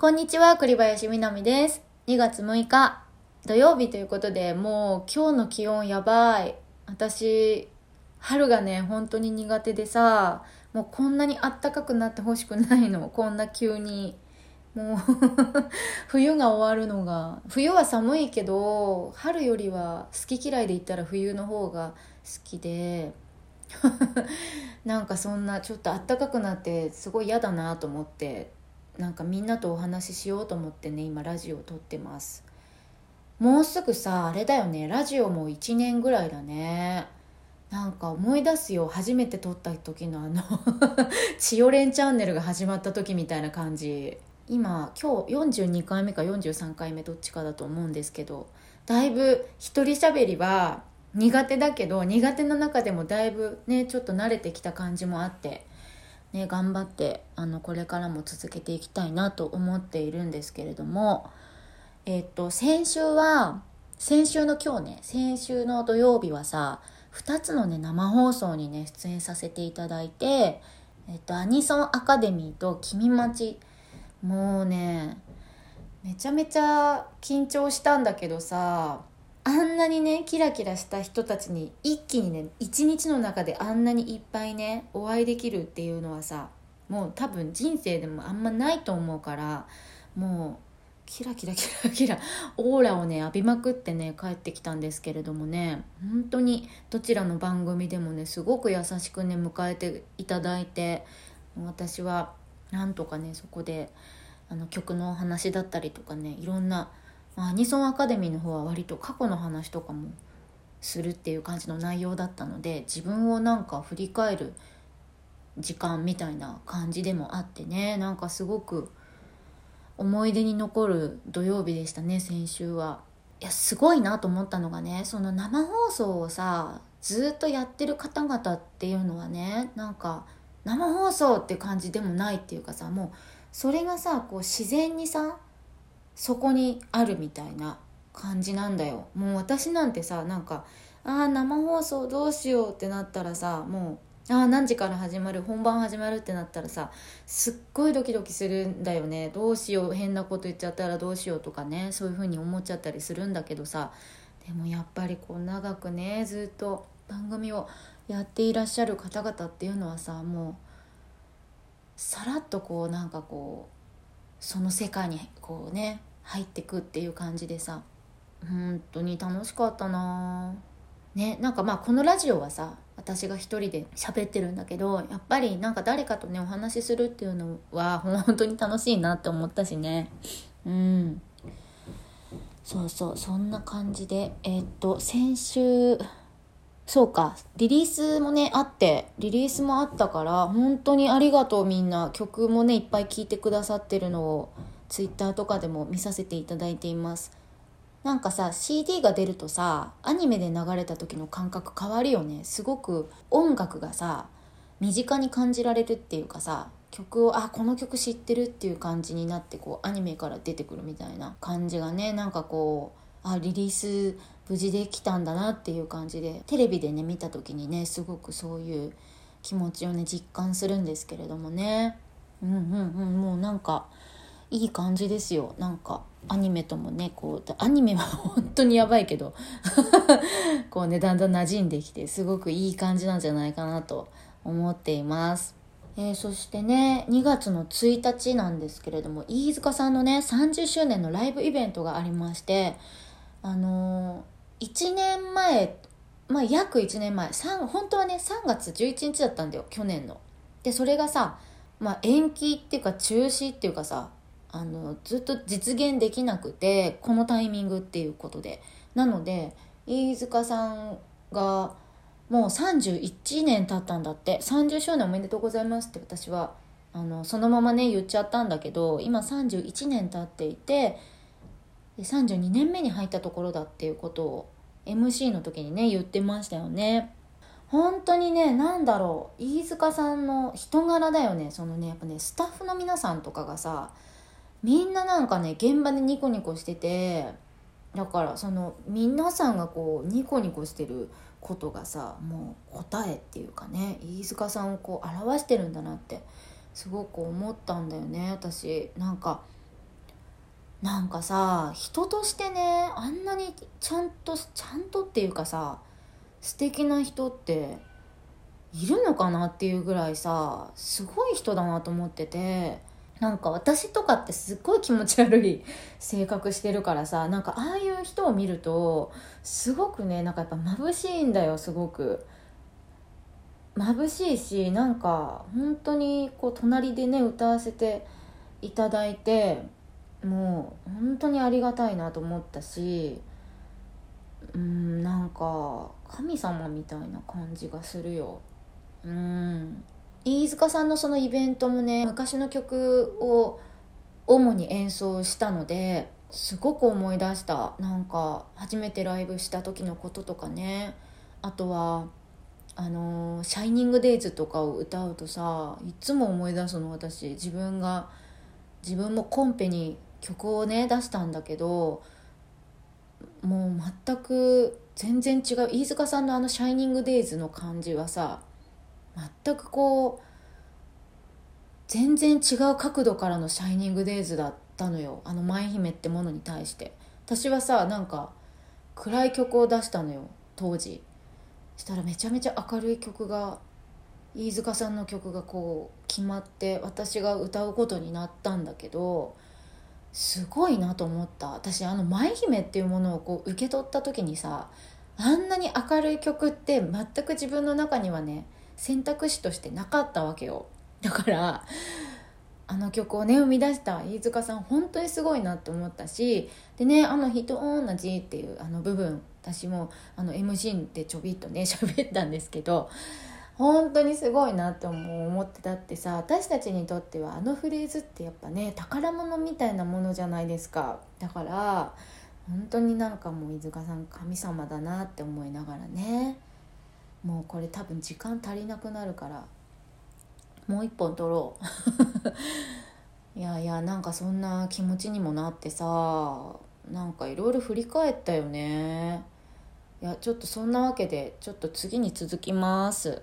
こんにちは、栗林みなみです。2月6日、土曜日ということで、もう今日の気温やばい。私、春がね、本当に苦手でさ、もうこんなにあったかくなってほしくないの。こんな急に。もう 冬が終わるのが。冬は寒いけど、春よりは好き嫌いで言ったら冬の方が好きで、なんかそんなちょっとあったかくなってすごい嫌だなと思ってなんかみんなとお話ししようと思ってね今ラジオを撮ってます。もうすぐさあれだよねラジオも1年ぐらいだね。なんか思い出すよ初めて撮った時のあの 千代蓮チャンネルが始まった時みたいな感じ。今今日42回目か43回目どっちかだと思うんですけどだいぶ一人喋りは苦手だけど苦手な中でもだいぶねちょっと慣れてきた感じもあってね頑張ってあのこれからも続けていきたいなと思っているんですけれどもえっと先週は先週の今日ね先週の土曜日はさ2つのね生放送にね出演させていただいてえっとアニソンアカデミーと君待ち。もうねめちゃめちゃ緊張したんだけどさあんなにねキラキラした人たちに一気にね一日の中であんなにいっぱいねお会いできるっていうのはさもう多分人生でもあんまないと思うからもうキラキラキラキラオーラをね浴びまくってね帰ってきたんですけれどもね本当にどちらの番組でもねすごく優しくね迎えていただいて私はなんとかねそこであの曲の話だったりとかねいろんなアニソンアカデミーの方は割と過去の話とかもするっていう感じの内容だったので自分をなんか振り返る時間みたいな感じでもあってねなんかすごく思い出に残る土曜日でしたね先週は。いやすごいなと思ったのがねその生放送をさずっとやってる方々っていうのはねなんか生放送って感じでもないっていうかさもうそれがさこう自然にさそこにあるみたいな感じなんだよ。もう私なんてさなんかああ生放送どうしようってなったらさもうああ何時から始まる本番始まるってなったらさすっごいドキドキするんだよね。どうしよう変なこと言っちゃったらどうしようとかねそういう風に思っちゃったりするんだけどさ。でもやっぱりこう長くねずっと番組をやっていらっしゃる方々っていうのはさもうさらっとこうなんかこうその世界にこうね入ってくっていう感じでさ。本当に楽しかったな。ねなんかまあこのラジオはさ私が一人で喋ってるんだけどやっぱりなんか誰かとねお話しするっていうのは本当に楽しいなって思ったしね。うん。そうそうそんな感じでえー、っと先週そうかリリースもねあってリリースもあったから本当にありがとうみんな。曲もねいっぱい聴いてくださってるのをツイッターとかでも見させていただいています。なんかさ CD が出るとさアニメで流れた時の感覚変わるよね。すごく音楽がさ身近に感じられるっていうかさ曲をあこの曲知ってるっていう感じになってこうアニメから出てくるみたいな感じがねなんかこうあリリース無事できたんだなっていう感じでテレビでね見た時にねすごくそういう気持ちをね実感するんですけれどもね。うんうんうんもうなんかいい感じですよなんかアニメともねこうアニメは 本当にやばいけど こうねだんだん馴染んできてすごくいい感じなんじゃないかなと思っています。えー、そしてね2月の1日なんですけれども飯塚さんのね30周年のライブイベントがありましてあのー、1年前まあ約1年前3本当はね3月11日だったんだよ去年の。でそれがさ、まあ、延期っていうか中止っていうかさあのずっと実現できなくてこのタイミングっていうことで。なので飯塚さんがもう31年経ったんだって。30周年おめでとうございますって私はあのそのままね言っちゃったんだけど今31年経っていて32年目に入ったところだっていうことを MC の時にね言ってましたよね。本当にね何だろう。飯塚さんの人柄だよね。そのねやっぱねスタッフの皆さんとかがさみんななんかね現場でニコニコしててだからその皆さんがこうニコニコしてることがさもう答えっていうかね飯塚さんをこう表してるんだなってすごく思ったんだよね私。なんかなんかさ人としてねあんなにちゃんとちゃんとっていうかさ素敵な人っているのかなっていうぐらいさすごい人だなと思っててなんか私とかってすっごい気持ち悪い 性格してるからさなんかああいう人を見るとすごくねなんかやっぱ眩しいんだよすごく。眩しいしなんか本当にこう隣でね歌わせていただいてもう本当にありがたいなと思ったしうんなんか神様みたいな感じがするよ。うん。飯塚さんのそのイベントもね昔の曲を主に演奏したのですごく思い出した。なんか初めてライブした時のこととかね。あとはあの「シャイニング・デイズ」とかを歌うとさいつも思い出すの私。自分が自分もコンペに曲をね出したんだけどもう全く全然違う。飯塚さんのあの「シャイニング・デイズ」の感じはさ全くこう全然違う角度からの「シャイニング・デイズ」だったのよ。あの舞姫ってものに対して。私はさなんか暗い曲を出したのよ当時。したらめちゃめちゃ明るい曲が飯塚さんの曲がこう決まって私が歌うことになったんだけどすごいなと思った。私あの「舞姫」っていうものをこう受け取った時にさあんなに明るい曲って全く自分の中にはね選択肢としてなかったわけよ。だからあの曲をね生み出した飯塚さん本当にすごいなって思ったしでねあの「人同じ」っていうあの部分私もあの MC でちょびっとね 喋ったんですけど本当にすごいなって思ってたってさ私たちにとってはあのフレーズってやっぱね宝物みたいなものじゃないですか。だから本当になんかもう飯塚さん神様だなって思いながらね。もうこれ多分時間足りなくなるからもう一本取ろう。いやいやなんかそんな気持ちにもなってさなんかいろいろ振り返ったよね。いやちょっとそんなわけでちょっと次に続きます。